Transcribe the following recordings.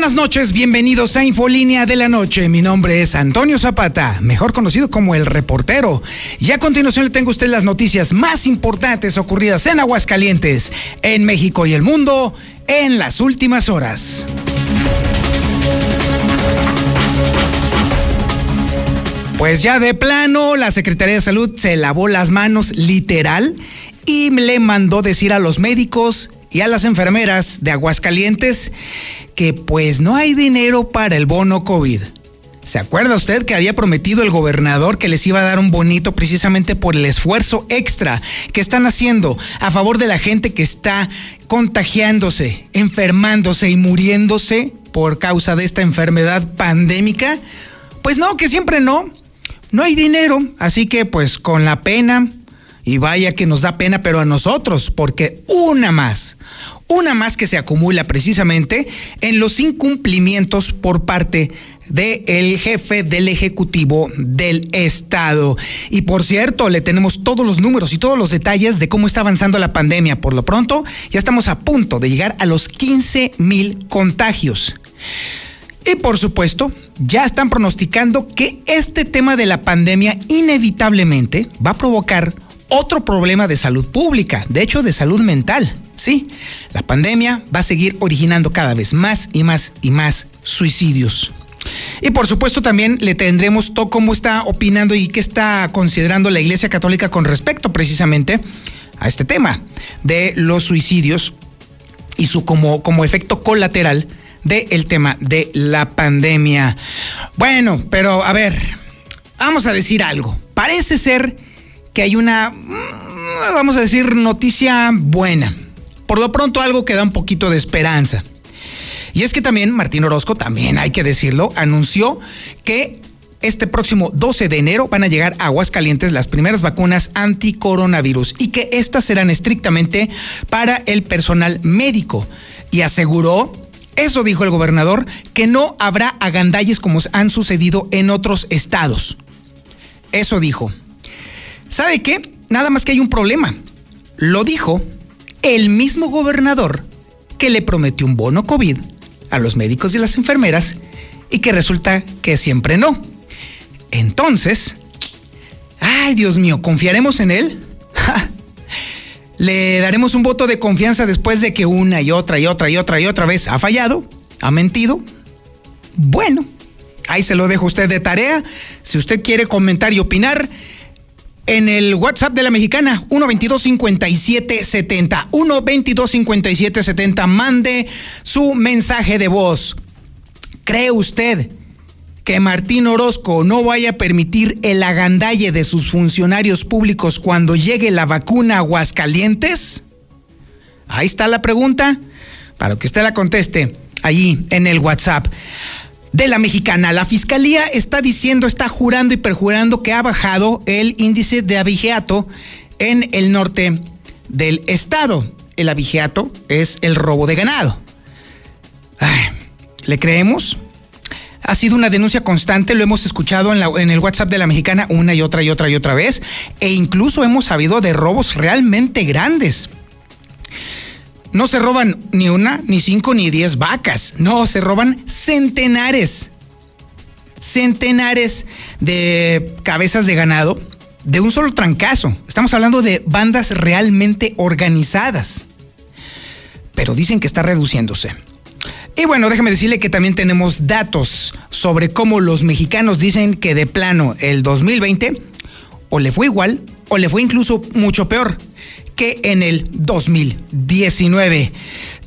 Buenas noches, bienvenidos a Infolínea de la Noche. Mi nombre es Antonio Zapata, mejor conocido como el reportero. Y a continuación le tengo a usted las noticias más importantes ocurridas en Aguascalientes, en México y el mundo en las últimas horas. Pues ya de plano, la Secretaría de Salud se lavó las manos literal y le mandó decir a los médicos y a las enfermeras de Aguascalientes que pues no hay dinero para el bono COVID. ¿Se acuerda usted que había prometido el gobernador que les iba a dar un bonito precisamente por el esfuerzo extra que están haciendo a favor de la gente que está contagiándose, enfermándose y muriéndose por causa de esta enfermedad pandémica? Pues no, que siempre no. No hay dinero, así que pues con la pena, y vaya que nos da pena, pero a nosotros, porque una más, una más que se acumula precisamente en los incumplimientos por parte del jefe del Ejecutivo del Estado. Y por cierto, le tenemos todos los números y todos los detalles de cómo está avanzando la pandemia. Por lo pronto, ya estamos a punto de llegar a los 15 mil contagios. Y por supuesto, ya están pronosticando que este tema de la pandemia inevitablemente va a provocar otro problema de salud pública, de hecho de salud mental. Sí, la pandemia va a seguir originando cada vez más y más y más suicidios. Y por supuesto también le tendremos todo cómo está opinando y qué está considerando la Iglesia Católica con respecto precisamente a este tema de los suicidios y su como, como efecto colateral del tema de la pandemia. Bueno, pero a ver, vamos a decir algo. Parece ser que hay una, mm, vamos a decir, noticia buena. Por lo pronto algo que da un poquito de esperanza. Y es que también Martín Orozco, también hay que decirlo, anunció que este próximo 12 de enero van a llegar a Aguascalientes las primeras vacunas anticoronavirus y que estas serán estrictamente para el personal médico. Y aseguró, eso dijo el gobernador, que no habrá agandalles como han sucedido en otros estados. Eso dijo. ¿Sabe qué? Nada más que hay un problema. Lo dijo el mismo gobernador que le prometió un bono COVID a los médicos y las enfermeras y que resulta que siempre no. Entonces, ay Dios mío, ¿confiaremos en él? ¿Le daremos un voto de confianza después de que una y otra y otra y otra y otra vez ha fallado? ¿Ha mentido? Bueno, ahí se lo dejo usted de tarea. Si usted quiere comentar y opinar, en el WhatsApp de la mexicana, 122-5770. 122-5770. Mande su mensaje de voz. ¿Cree usted que Martín Orozco no vaya a permitir el agandalle de sus funcionarios públicos cuando llegue la vacuna a Aguascalientes? Ahí está la pregunta, para que usted la conteste allí en el WhatsApp de la mexicana. La fiscalía está diciendo, está jurando y perjurando que ha bajado el índice de abigeato en el norte del estado. El abigeato es el robo de ganado. ¿Le creemos? Ha sido una denuncia constante, lo hemos escuchado en, en, el WhatsApp de la mexicana una y otra y otra y otra vez, e incluso hemos sabido de robos realmente grandes no se roban ni una, ni cinco, ni diez vacas. No, se roban centenares. Centenares de cabezas de ganado de un solo trancazo. Estamos hablando de bandas realmente organizadas. Pero dicen que está reduciéndose. Y bueno, déjeme decirle que también tenemos datos sobre cómo los mexicanos dicen que de plano el 2020 o le fue igual o le fue incluso mucho peor que en el 2019.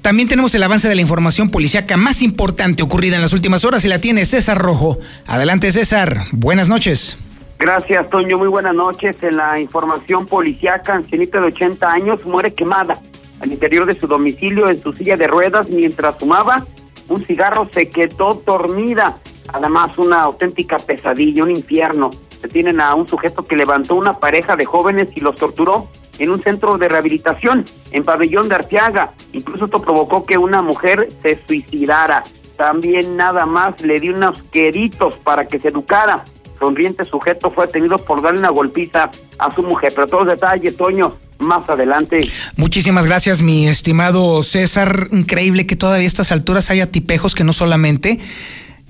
También tenemos el avance de la información policíaca más importante ocurrida en las últimas horas y la tiene César Rojo. Adelante César, buenas noches. Gracias Toño, muy buenas noches. En la información policíaca, ancianita de 80 años muere quemada al interior de su domicilio en su silla de ruedas mientras fumaba un cigarro se quedó dormida. Además, una auténtica pesadilla, un infierno. Detienen a un sujeto que levantó una pareja de jóvenes y los torturó en un centro de rehabilitación en Pabellón de Arteaga. Incluso esto provocó que una mujer se suicidara. También nada más le dio unos queritos para que se educara. Sonriente sujeto fue detenido por darle una golpiza a su mujer. Pero todos detalles, Toño, más adelante. Muchísimas gracias, mi estimado César. Increíble que todavía a estas alturas haya tipejos que no solamente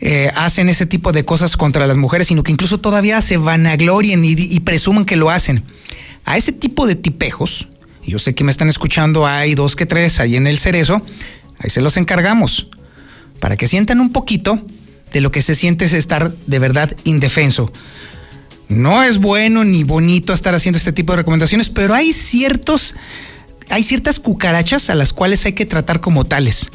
eh, hacen ese tipo de cosas contra las mujeres, sino que incluso todavía se vanaglorien y, y presuman que lo hacen. A ese tipo de tipejos, yo sé que me están escuchando, hay dos que tres ahí en el cerezo, ahí se los encargamos, para que sientan un poquito de lo que se siente es estar de verdad indefenso. No es bueno ni bonito estar haciendo este tipo de recomendaciones, pero hay ciertos, hay ciertas cucarachas a las cuales hay que tratar como tales.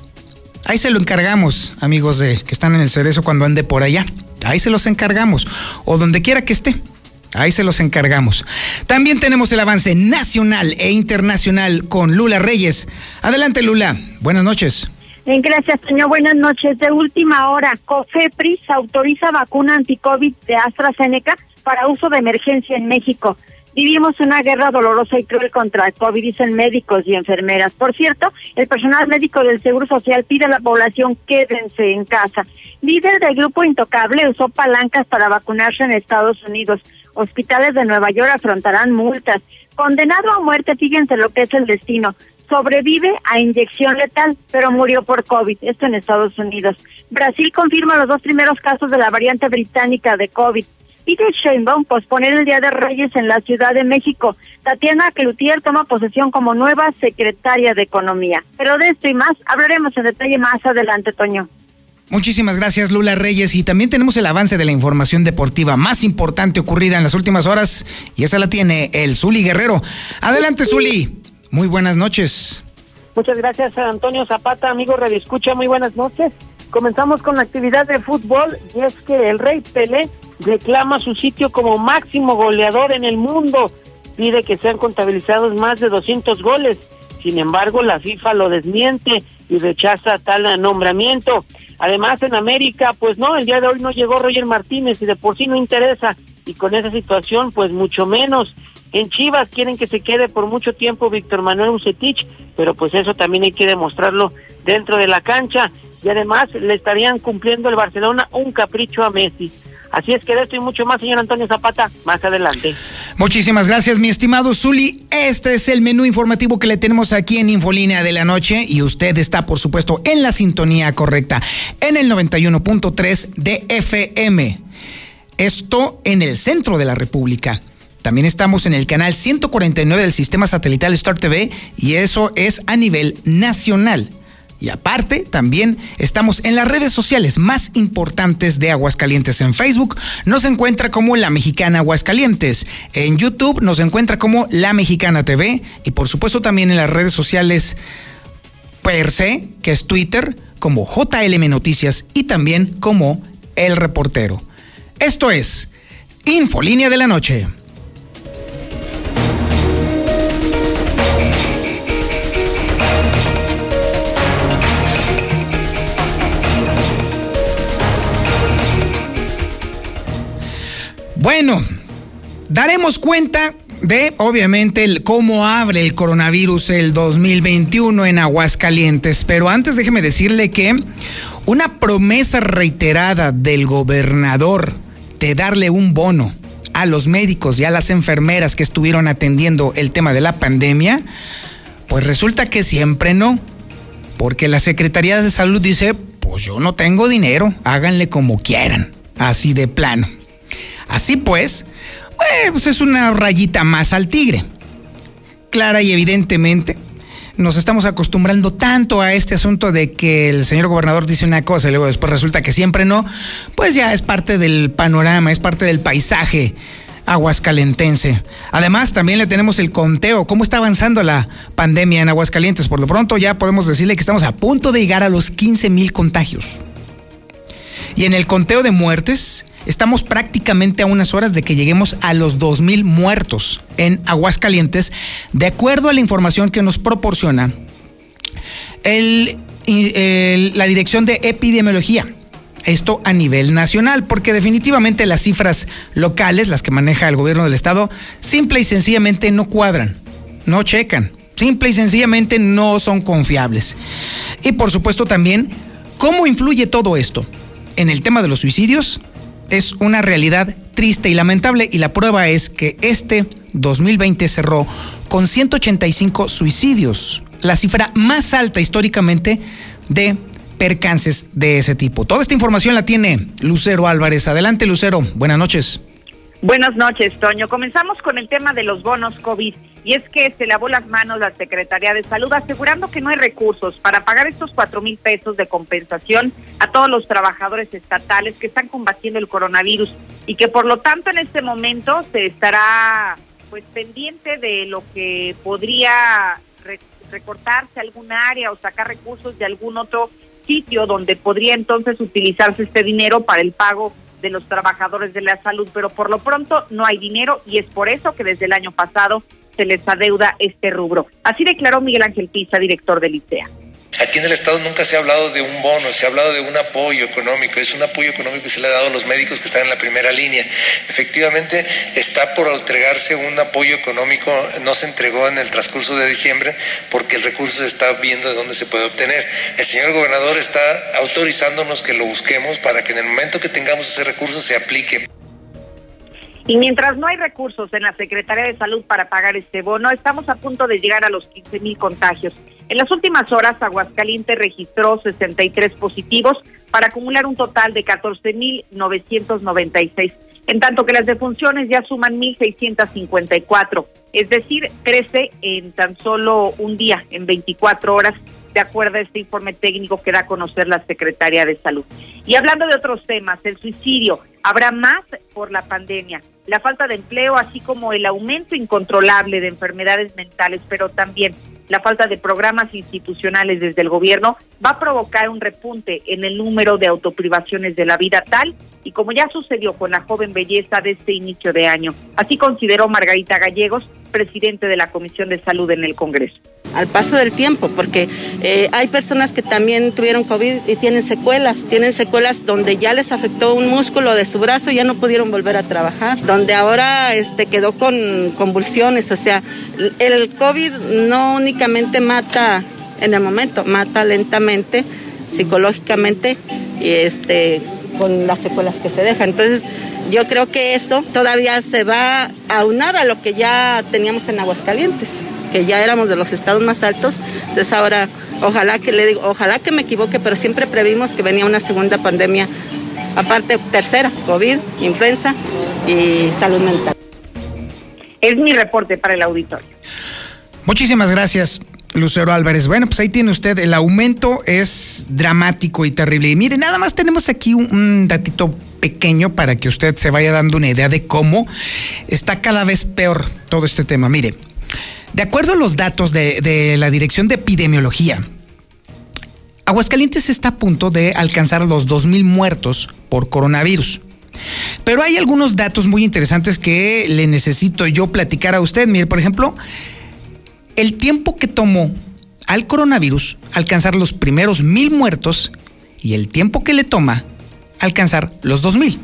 Ahí se lo encargamos, amigos de que están en el cerezo cuando ande por allá. Ahí se los encargamos. O donde quiera que esté. Ahí se los encargamos. También tenemos el avance nacional e internacional con Lula Reyes. Adelante, Lula. Buenas noches. Gracias, señor. Buenas noches. De última hora, COFEPRIS autoriza vacuna anti-COVID de AstraZeneca para uso de emergencia en México. Vivimos una guerra dolorosa y cruel contra el COVID, dicen médicos y enfermeras. Por cierto, el personal médico del Seguro Social pide a la población quédense en casa. Líder del grupo Intocable usó palancas para vacunarse en Estados Unidos. Hospitales de Nueva York afrontarán multas. Condenado a muerte, fíjense lo que es el destino. Sobrevive a inyección letal, pero murió por COVID. Esto en Estados Unidos. Brasil confirma los dos primeros casos de la variante británica de COVID. Pide Sheinbaum posponer el Día de Reyes en la Ciudad de México. Tatiana Cloutier toma posesión como nueva secretaria de Economía. Pero de esto y más hablaremos en detalle más adelante, Toño. Muchísimas gracias, Lula Reyes. Y también tenemos el avance de la información deportiva más importante ocurrida en las últimas horas. Y esa la tiene el Zuli Guerrero. Adelante, Zuli. Muy buenas noches. Muchas gracias, Antonio Zapata, amigo Radio Escucha. Muy buenas noches. Comenzamos con la actividad de fútbol y es que el Rey Pelé reclama su sitio como máximo goleador en el mundo. Pide que sean contabilizados más de 200 goles. Sin embargo, la FIFA lo desmiente y rechaza tal nombramiento. Además, en América, pues no, el día de hoy no llegó Roger Martínez y de por sí no interesa. Y con esa situación, pues mucho menos. En Chivas quieren que se quede por mucho tiempo Víctor Manuel Ucetich, pero pues eso también hay que demostrarlo dentro de la cancha. Y además le estarían cumpliendo el Barcelona un capricho a Messi. Así es que de esto y mucho más, señor Antonio Zapata, más adelante. Muchísimas gracias, mi estimado Zuli. Este es el menú informativo que le tenemos aquí en Infolínea de la Noche y usted está, por supuesto, en la sintonía correcta, en el 91.3 de FM. Esto en el centro de la República. También estamos en el canal 149 del sistema satelital Star TV y eso es a nivel nacional. Y aparte, también estamos en las redes sociales más importantes de Aguascalientes. En Facebook nos encuentra como La Mexicana Aguascalientes. En YouTube nos encuentra como La Mexicana TV. Y por supuesto también en las redes sociales per se, que es Twitter, como JLM Noticias y también como El Reportero. Esto es Infolínea de la Noche. Bueno, daremos cuenta de, obviamente, cómo abre el coronavirus el 2021 en Aguascalientes. Pero antes déjeme decirle que una promesa reiterada del gobernador de darle un bono a los médicos y a las enfermeras que estuvieron atendiendo el tema de la pandemia, pues resulta que siempre no. Porque la Secretaría de Salud dice, pues yo no tengo dinero, háganle como quieran, así de plano. Así pues, pues es una rayita más al tigre. Clara y evidentemente, nos estamos acostumbrando tanto a este asunto de que el señor gobernador dice una cosa y luego después resulta que siempre no, pues ya es parte del panorama, es parte del paisaje aguascalentense. Además, también le tenemos el conteo, cómo está avanzando la pandemia en Aguascalientes. Por lo pronto ya podemos decirle que estamos a punto de llegar a los 15 mil contagios. Y en el conteo de muertes, Estamos prácticamente a unas horas de que lleguemos a los 2.000 muertos en Aguascalientes, de acuerdo a la información que nos proporciona la Dirección de Epidemiología. Esto a nivel nacional, porque definitivamente las cifras locales, las que maneja el gobierno del estado, simple y sencillamente no cuadran, no checan, simple y sencillamente no son confiables. Y por supuesto también, ¿cómo influye todo esto? En el tema de los suicidios, es una realidad triste y lamentable y la prueba es que este 2020 cerró con 185 suicidios, la cifra más alta históricamente de percances de ese tipo. Toda esta información la tiene Lucero Álvarez. Adelante, Lucero. Buenas noches. Buenas noches, Toño. Comenzamos con el tema de los bonos COVID. Y es que se lavó las manos la Secretaría de Salud asegurando que no hay recursos para pagar estos cuatro mil pesos de compensación a todos los trabajadores estatales que están combatiendo el coronavirus y que por lo tanto en este momento se estará pues pendiente de lo que podría recortarse algún área o sacar recursos de algún otro sitio donde podría entonces utilizarse este dinero para el pago de los trabajadores de la salud, pero por lo pronto no hay dinero y es por eso que desde el año pasado se les adeuda este rubro. Así declaró Miguel Ángel Pisa, director del ICEA. Aquí en el Estado nunca se ha hablado de un bono, se ha hablado de un apoyo económico. Es un apoyo económico que se le ha dado a los médicos que están en la primera línea. Efectivamente, está por entregarse un apoyo económico, no se entregó en el transcurso de diciembre porque el recurso se está viendo de dónde se puede obtener. El señor gobernador está autorizándonos que lo busquemos para que en el momento que tengamos ese recurso se aplique. Y mientras no hay recursos en la Secretaría de Salud para pagar este bono, estamos a punto de llegar a los 15 mil contagios. En las últimas horas, Aguascalientes registró 63 positivos para acumular un total de 14.996, en tanto que las defunciones ya suman 1.654, es decir, crece en tan solo un día, en 24 horas, de acuerdo a este informe técnico que da a conocer la Secretaría de Salud. Y hablando de otros temas, el suicidio, habrá más por la pandemia, la falta de empleo, así como el aumento incontrolable de enfermedades mentales, pero también la falta de programas institucionales desde el gobierno va a provocar un repunte en el número de autoprivaciones de la vida tal y como ya sucedió con la joven belleza de este inicio de año. Así consideró Margarita Gallegos, presidente de la Comisión de Salud en el Congreso. Al paso del tiempo, porque eh, hay personas que también tuvieron COVID y tienen secuelas, tienen secuelas donde ya les afectó un músculo de su brazo y ya no pudieron volver a trabajar, donde ahora este, quedó con convulsiones, o sea, el COVID no únicamente mata en el momento, mata lentamente, psicológicamente, y este, con las secuelas que se dejan. Entonces, yo creo que eso todavía se va a unar a lo que ya teníamos en Aguascalientes, que ya éramos de los estados más altos. Entonces ahora, ojalá que le digo, ojalá que me equivoque, pero siempre previmos que venía una segunda pandemia, aparte tercera, COVID, influenza y salud mental. Es mi reporte para el auditorio. Muchísimas gracias. Lucero Álvarez. Bueno, pues ahí tiene usted, el aumento es dramático y terrible. Y mire, nada más tenemos aquí un, datito pequeño para que usted se vaya dando una idea de cómo está cada vez peor todo este tema. Mire, de acuerdo a los datos de, la Dirección de Epidemiología, Aguascalientes está a punto de alcanzar los 2.000 muertos por coronavirus. Pero hay algunos datos muy interesantes que le necesito yo platicar a usted. Mire, por ejemplo, el tiempo que tomó al coronavirus alcanzar los primeros mil muertos y el tiempo que le toma alcanzar los dos mil.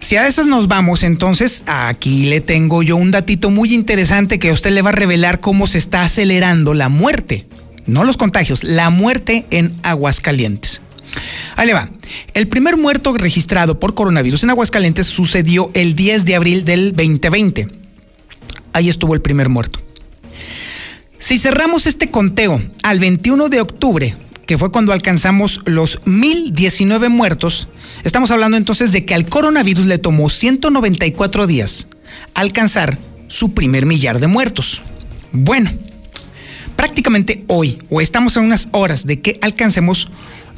Si a esas nos vamos, entonces aquí le tengo yo un datito muy interesante que a usted le va a revelar cómo se está acelerando la muerte, no los contagios, la muerte en Aguascalientes. Ahí le va. El primer muerto registrado por coronavirus en Aguascalientes sucedió el 10 de abril del 2020. Ahí estuvo el primer muerto. Si cerramos este conteo al 21 de octubre, que fue cuando alcanzamos los 1019 muertos, estamos hablando entonces de que al coronavirus le tomó 194 días alcanzar su primer millar de muertos. Bueno, prácticamente hoy, o estamos a unas horas de que alcancemos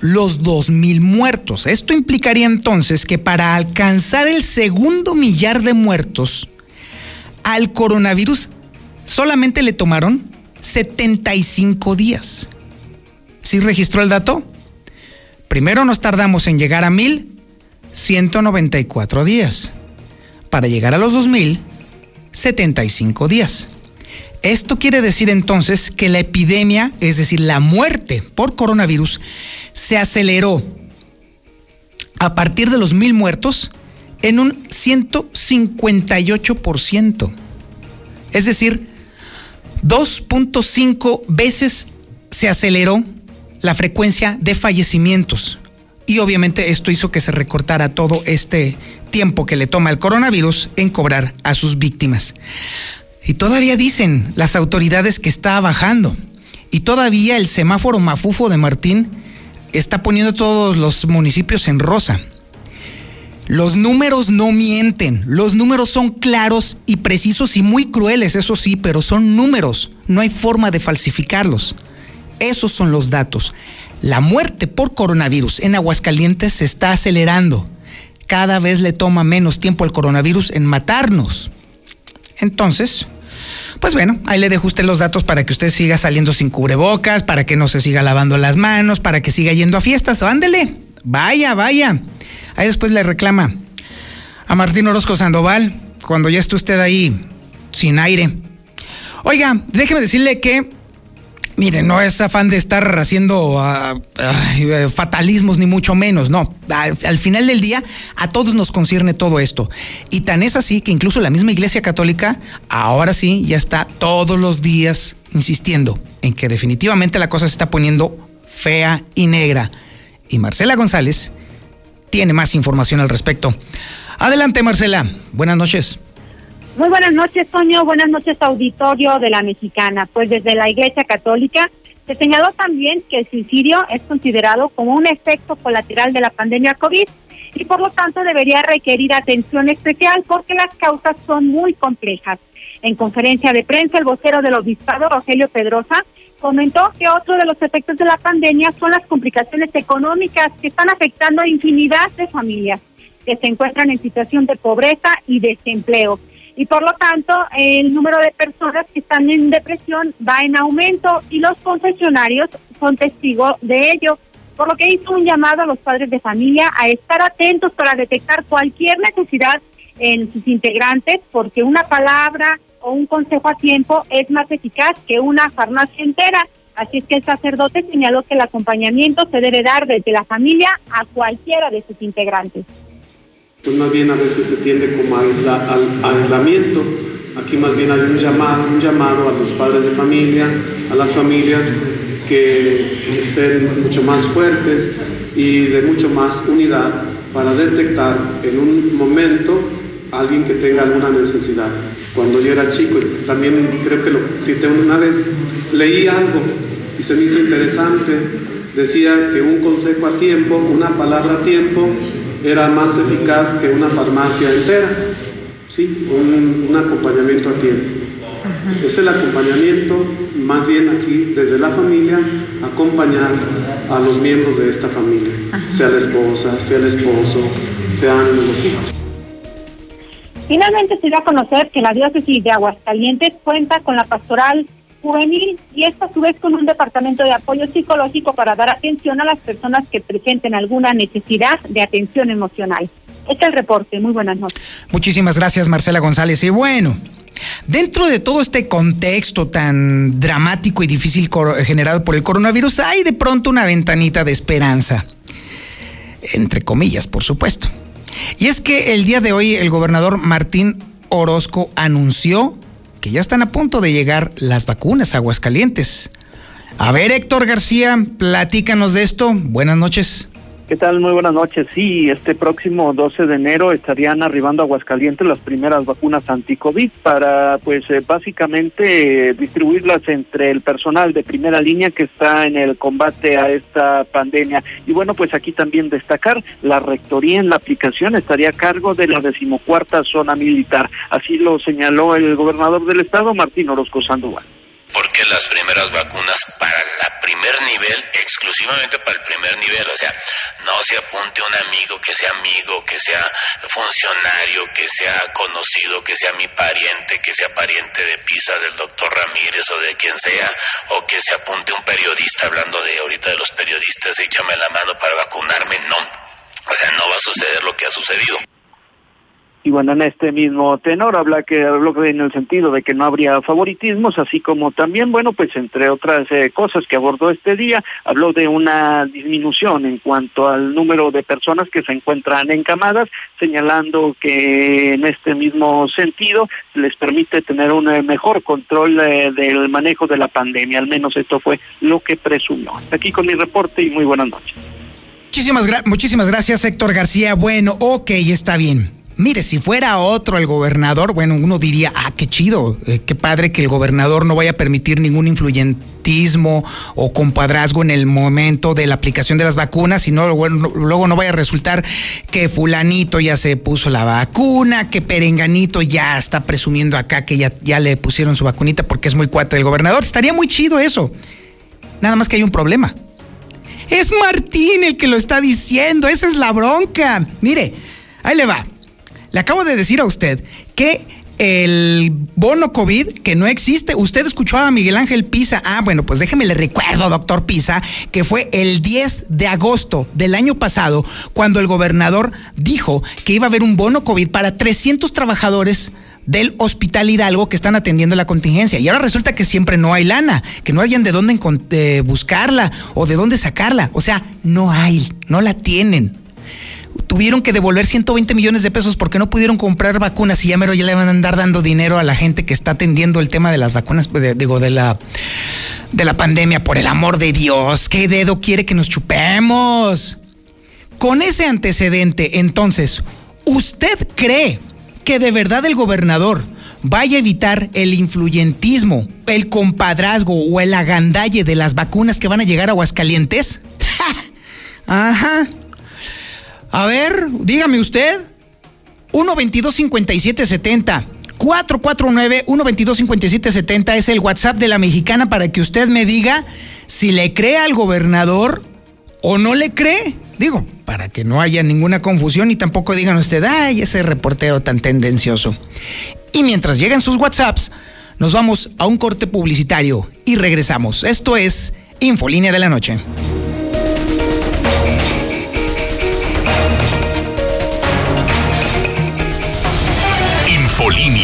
los 2.000 muertos. Esto implicaría entonces que para alcanzar el segundo millar de muertos, al coronavirus solamente le tomaron 75 días. ¿Sí registró el dato? Primero nos tardamos en llegar a 1194 días. Para llegar a los 2000, 75 días. Esto quiere decir entonces que la epidemia, es decir, la muerte por coronavirus, se aceleró a partir de los mil muertos en un 158%. Es decir, 2.5 veces se aceleró la frecuencia de fallecimientos. Y obviamente esto hizo que se recortara todo este tiempo que le toma el coronavirus en cobrar a sus víctimas. Y todavía dicen las autoridades que está bajando. Y todavía el semáforo mafufo de Martín está poniendo todos los municipios en rosa. Los números no mienten, los números son claros y precisos y muy crueles, eso sí, pero son números, no hay forma de falsificarlos. Esos son los datos. La muerte por coronavirus en Aguascalientes se está acelerando. Cada vez le toma menos tiempo al coronavirus en matarnos. Entonces, pues bueno, ahí le dejo usted los datos para que usted siga saliendo sin cubrebocas, para que no se siga lavando las manos, para que siga yendo a fiestas. Ándele, vaya, vaya. Ahí después le reclama a Martín Orozco Sandoval cuando ya esté usted ahí sin aire. Oiga, déjeme decirle que, mire, no es afán de estar haciendo ah, fatalismos ni mucho menos, no. Al, final del día a todos nos concierne todo esto. Y tan es así que incluso la misma Iglesia Católica ahora sí ya está todos los días insistiendo en que definitivamente la cosa se está poniendo fea y negra. Y Marcela González tiene más información al respecto. Adelante, Marcela. Buenas noches. Muy buenas noches, Toño. Buenas noches, auditorio de la Mexicana. Pues desde la Iglesia Católica se señaló también que el suicidio es considerado como un efecto colateral de la pandemia COVID y por lo tanto debería requerir atención especial porque las causas son muy complejas. En conferencia de prensa, el vocero del obispado, Rogelio Pedrosa, comentó que otro de los efectos de la pandemia son las complicaciones económicas que están afectando a infinidad de familias que se encuentran en situación de pobreza y desempleo. Y por lo tanto, el número de personas que están en depresión va en aumento y los concesionarios son testigos de ello. Por lo que hizo un llamado a los padres de familia a estar atentos para detectar cualquier necesidad en sus integrantes, porque una palabra, o un consejo a tiempo es más eficaz que una farmacia entera. Así es que el sacerdote señaló que el acompañamiento se debe dar desde la familia a cualquiera de sus integrantes. Pues más bien a veces se tiende como al, aislamiento. Aquí más bien hay un llamado, un llamado a los padres de familia, a las familias que estén mucho más fuertes y de mucho más unidad para detectar en un momento alguien que tenga alguna necesidad. Cuando yo era chico, también creo que lo cité una vez, leí algo y se me hizo interesante. Decía que un consejo a tiempo, una palabra a tiempo, era más eficaz que una farmacia entera. Sí, un, acompañamiento a tiempo. Es el acompañamiento, más bien aquí, desde la familia, acompañar a los miembros de esta familia, sea la esposa, sea el esposo, sean los hijos. Finalmente se dio a conocer que la diócesis de Aguascalientes cuenta con la pastoral juvenil y esta a su vez con un departamento de apoyo psicológico para dar atención a las personas que presenten alguna necesidad de atención emocional. Este es el reporte. Muy buenas noches. Muchísimas gracias, Marcela González. Y bueno, dentro de todo este contexto tan dramático y difícil generado por el coronavirus, hay de pronto una ventanita de esperanza. Entre comillas, por supuesto. Y es que el día de hoy el gobernador Martín Orozco anunció que ya están a punto de llegar las vacunas a Aguascalientes. A ver, Héctor García, platícanos de esto. Buenas noches. ¿Qué tal? Muy buenas noches. Sí, este próximo 12 de enero estarían arribando a Aguascalientes las primeras vacunas anti-COVID para, pues, eh, básicamente distribuirlas entre el personal de primera línea que está en el combate a esta pandemia. Y bueno, pues aquí también destacar, la rectoría en la aplicación estaría a cargo de la decimocuarta zona militar. Así lo señaló el gobernador del estado, Martín Orozco Sandoval porque las primeras vacunas para el primer nivel, exclusivamente para el primer nivel, o sea, no se apunte un amigo que sea amigo, que sea funcionario, que sea conocido, que sea mi pariente, que sea pariente de Pisa del doctor Ramírez o de quien sea, o que se apunte un periodista hablando de ahorita de los periodistas, échame la mano para vacunarme, no. O sea, no va a suceder lo que ha sucedido. Y bueno, en este mismo tenor habla que habló en el sentido de que no habría favoritismos, así como también, bueno, pues entre otras eh, cosas que abordó este día, habló de una disminución en cuanto al número de personas que se encuentran encamadas, señalando que en este mismo sentido les permite tener un eh, mejor control eh, del manejo de la pandemia, al menos esto fue lo que presumió. Aquí con mi reporte y muy buenas noches. Muchísimas, muchísimas gracias, Héctor García. Bueno, ok, está bien. Mire, si fuera otro el gobernador, bueno, uno diría, ah, qué chido, eh, qué padre que el gobernador no vaya a permitir ningún influyentismo o compadrazgo en el momento de la aplicación de las vacunas, sino luego no vaya a resultar que fulanito ya se puso la vacuna, que perenganito ya está presumiendo acá que ya, ya le pusieron su vacunita porque es muy cuate del gobernador. Estaría muy chido eso. Nada más que hay un problema. Es Martín el que lo está diciendo, esa es la bronca. Mire, ahí le va. Le acabo de decir a usted que el bono COVID que no existe. Usted escuchó a Miguel Ángel Pisa. Ah, bueno, pues déjeme le recuerdo, doctor Pisa, que fue el 10 de agosto del año pasado cuando el gobernador dijo que iba a haber un bono COVID para 300 trabajadores del Hospital Hidalgo que están atendiendo la contingencia. Y ahora resulta que siempre no hay lana, que no hayan de dónde buscarla o de dónde sacarla. O sea, no hay, no la tienen tuvieron que devolver 120 millones de pesos porque no pudieron comprar vacunas y ya mero ya le van a andar dando dinero a la gente que está atendiendo el tema de las vacunas, digo, de la, de la pandemia. Por el amor de Dios, ¿qué dedo quiere que nos chupemos? Con ese antecedente, entonces, ¿usted cree que de verdad el gobernador vaya a evitar el influyentismo, el compadrazgo o el agandalle de las vacunas que van a llegar a Aguascalientes? Ajá. A ver, dígame usted. 122-5770. 449-122-5770 es el WhatsApp de la mexicana para que usted me diga si le cree al gobernador o no le cree. Digo, para que no haya ninguna confusión y tampoco digan usted, ay, ese reportero tan tendencioso. Y mientras llegan sus WhatsApps, nos vamos a un corte publicitario y regresamos. Esto es Infolínea de la Noche. Se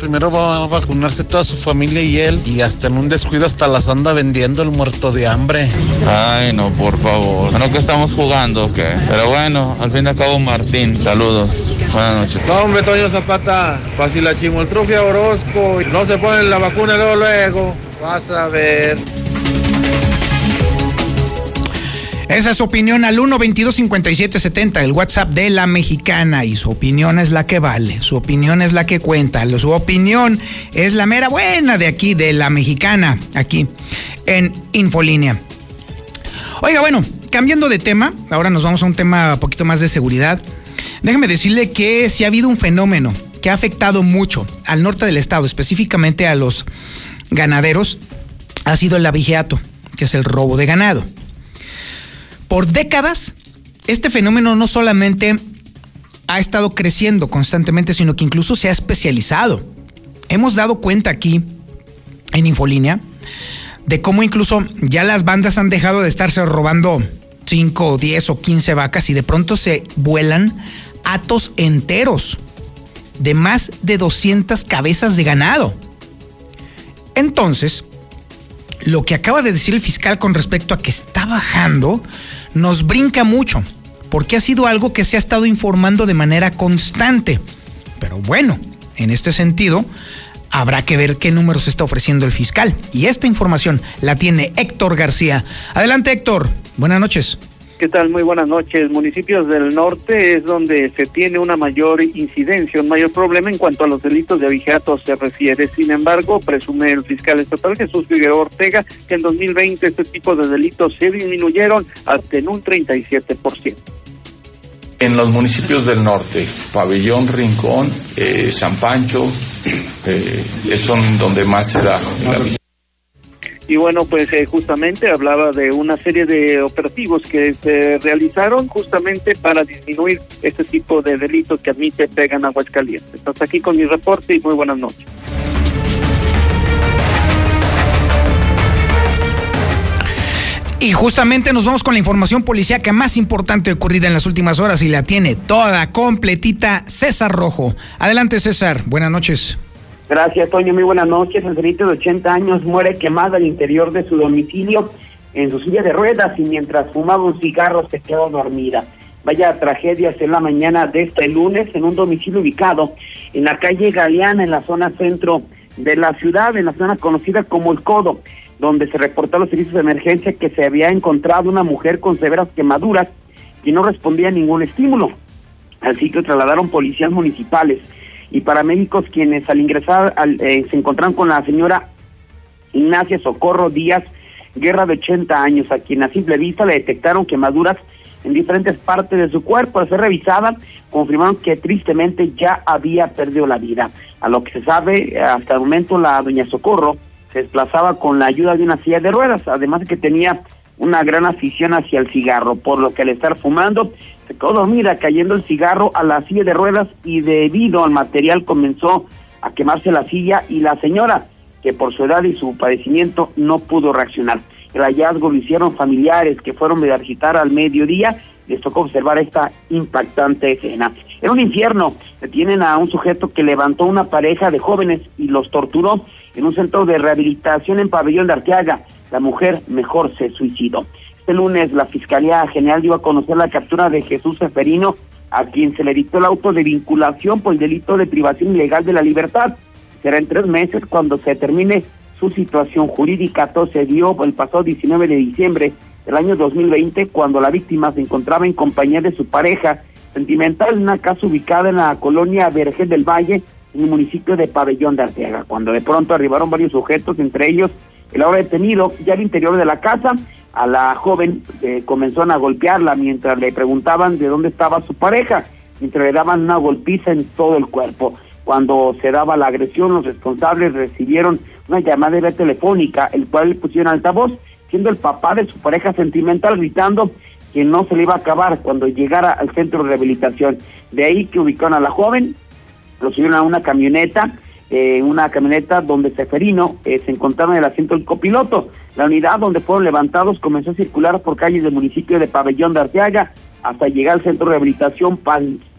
Primero va a vacunarse toda su familia y él. Y hasta en un descuido hasta las anda vendiendo el muerto de hambre. Ay, no, por favor. Bueno, que estamos jugando, ¿qué? Pero bueno, al fin y al cabo, Martín, saludos. Buenas noches. No, hombre, Toño Zapata, fácil la chimoltrufia Orozco. No se ponen la vacuna luego, luego. Vas a ver. Esa es su opinión al 1 5770 el WhatsApp de la mexicana. Y su opinión es la que vale, su opinión es la que cuenta, su opinión es la mera buena de aquí, de la mexicana, aquí en Infolínea. Oiga, bueno, cambiando de tema, ahora nos vamos a un tema un poquito más de seguridad. Déjeme decirle que si ha habido un fenómeno que ha afectado mucho al norte del estado, específicamente a los ganaderos, ha sido el abigeato, que es el robo de ganado. Por décadas, este fenómeno no solamente ha estado creciendo constantemente, sino que incluso se ha especializado. Hemos dado cuenta aquí, en Infolínea, de cómo incluso ya las bandas han dejado de estarse robando 5, 10 o 15 vacas y de pronto se vuelan atos enteros de más de 200 cabezas de ganado. Entonces, lo que acaba de decir el fiscal con respecto a que está bajando nos brinca mucho, porque ha sido algo que se ha estado informando de manera constante. Pero bueno, en este sentido, habrá que ver qué números está ofreciendo el fiscal. Y esta información la tiene Héctor García. Adelante Héctor, buenas noches. ¿Qué tal? Muy buenas noches. Municipios del norte es donde se tiene una mayor incidencia, un mayor problema en cuanto a los delitos de abigeato se refiere. Sin embargo, presume el fiscal estatal Jesús Figueroa Ortega que en 2020 este tipo de delitos se disminuyeron hasta en un 37%. En los municipios del norte, Pabellón, Rincón, eh, San Pancho, eh, son donde más se da la y bueno, pues eh, justamente hablaba de una serie de operativos que se realizaron justamente para disminuir este tipo de delitos que admite Pegan Aguascalientes. Hasta aquí con mi reporte y muy buenas noches. Y justamente nos vamos con la información policíaca más importante ocurrida en las últimas horas y la tiene toda completita César Rojo. Adelante César, buenas noches. Gracias, Toño. Muy buenas noches. El de 80 años muere quemado al interior de su domicilio en su silla de ruedas y mientras fumaba un cigarro se quedó dormida. Vaya tragedias en la mañana de este lunes en un domicilio ubicado en la calle Galeana, en la zona centro de la ciudad, en la zona conocida como El Codo, donde se reportó los servicios de emergencia que se había encontrado una mujer con severas quemaduras y no respondía a ningún estímulo. Así que trasladaron policías municipales y paramédicos quienes al ingresar eh, se encontraron con la señora Ignacia Socorro Díaz Guerra de 80 años, a quien a simple vista le detectaron quemaduras en diferentes partes de su cuerpo. Al ser revisada, confirmaron que tristemente ya había perdido la vida. A lo que se sabe, hasta el momento la doña Socorro se desplazaba con la ayuda de una silla de ruedas, además de que tenía una gran afición hacia el cigarro, por lo que al estar fumando se quedó dormida cayendo el cigarro a la silla de ruedas y debido al material comenzó a quemarse la silla y la señora, que por su edad y su padecimiento no pudo reaccionar. El hallazgo lo hicieron familiares que fueron a visitar al mediodía, les tocó observar esta impactante escena. En un infierno detienen a un sujeto que levantó una pareja de jóvenes y los torturó en un centro de rehabilitación en Pabellón de Arteaga. La mujer mejor se suicidó. Este lunes la Fiscalía General dio a conocer la captura de Jesús Seferino, a quien se le dictó el auto de vinculación por el delito de privación ilegal de la libertad. Será en tres meses cuando se termine su situación jurídica. Todo se dio el pasado 19 de diciembre del año 2020, cuando la víctima se encontraba en compañía de su pareja sentimental en una casa ubicada en la colonia Vergel del Valle, en el municipio de Pabellón de Arteaga, cuando de pronto arribaron varios sujetos, entre ellos el ahora detenido, ya al interior de la casa, a la joven eh, comenzaron a golpearla mientras le preguntaban de dónde estaba su pareja, mientras le daban una golpiza en todo el cuerpo. Cuando se daba la agresión, los responsables recibieron una llamada telefónica, el cual le pusieron altavoz, siendo el papá de su pareja sentimental gritando que no se le iba a acabar cuando llegara al centro de rehabilitación. De ahí que ubicaron a la joven, lo subieron a una camioneta, eh, una camioneta donde Seferino eh, se encontraba en el asiento del copiloto. La unidad donde fueron levantados comenzó a circular por calles del municipio de Pabellón de Arteaga hasta llegar al centro de rehabilitación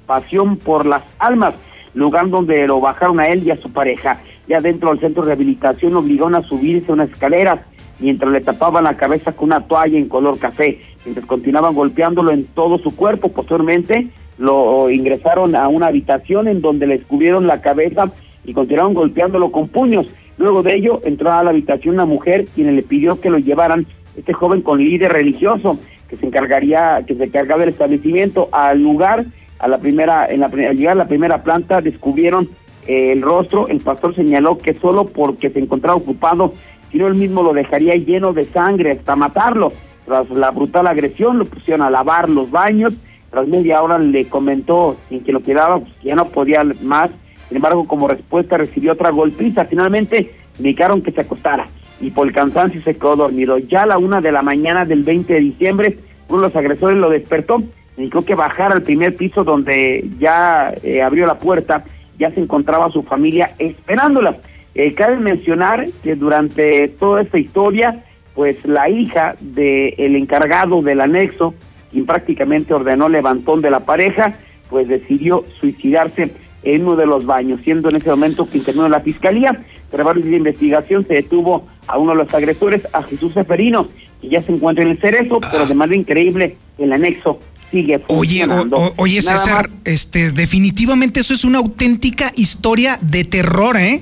Pasión por las Almas, lugar donde lo bajaron a él y a su pareja. Ya dentro del centro de rehabilitación obligaron a subirse unas escaleras mientras le tapaban la cabeza con una toalla en color café, mientras continuaban golpeándolo en todo su cuerpo. Posteriormente lo ingresaron a una habitación en donde le descubrieron la cabeza y continuaron golpeándolo con puños. Luego de ello entró a la habitación una mujer quien le pidió que lo llevaran este joven con líder religioso que se encargaría que se encargaba del establecimiento. Al lugar a la primera en la al llegar a la primera planta descubrieron eh, el rostro. El pastor señaló que solo porque se encontraba ocupado sino él mismo lo dejaría lleno de sangre hasta matarlo. Tras la brutal agresión lo pusieron a lavar los baños. Tras media hora le comentó sin que lo quedaba pues, que ya no podía más sin embargo, como respuesta recibió otra golpiza. Finalmente, indicaron que se acostara y por el cansancio se quedó dormido. Ya a la una de la mañana del 20 de diciembre, uno de los agresores lo despertó, indicó que bajara al primer piso donde ya eh, abrió la puerta, ya se encontraba su familia esperándola. Eh, cabe mencionar que durante toda esta historia, pues la hija del encargado del anexo, quien prácticamente ordenó levantón de la pareja, pues decidió suicidarse en uno de los baños, siendo en ese momento que intervino la fiscalía. Tras varios de investigación se detuvo a uno de los agresores, a Jesús Seferino, que ya se encuentra en el cerezo, pero de manera increíble, el anexo sigue funcionando. Oye, oye César, este, definitivamente eso es una auténtica historia de terror, ¿eh?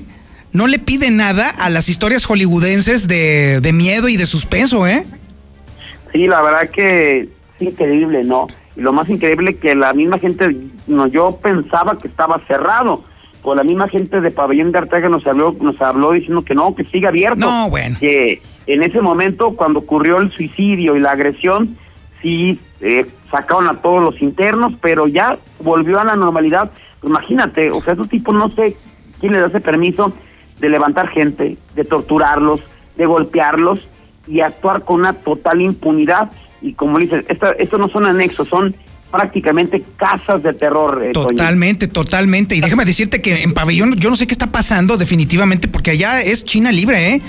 No le pide nada a las historias hollywoodenses de, de miedo y de suspenso, ¿eh? Sí, la verdad que es increíble, ¿no? Y lo más increíble que la misma gente, no, yo pensaba que estaba cerrado, pues la misma gente de Pabellón de Arteaga nos habló, nos habló diciendo que no, que sigue abierto. No, bueno. Que en ese momento, cuando ocurrió el suicidio y la agresión, sí eh, sacaron a todos los internos, pero ya volvió a la normalidad. Imagínate, o sea, esos tipos no sé quién le da ese permiso de levantar gente, de torturarlos, de golpearlos y actuar con una total impunidad. Y como dices, esto, esto no son anexos, son prácticamente casas de terror. Eh, totalmente, totalmente. Y déjame decirte que en pabellón yo no sé qué está pasando definitivamente porque allá es China libre, ¿eh?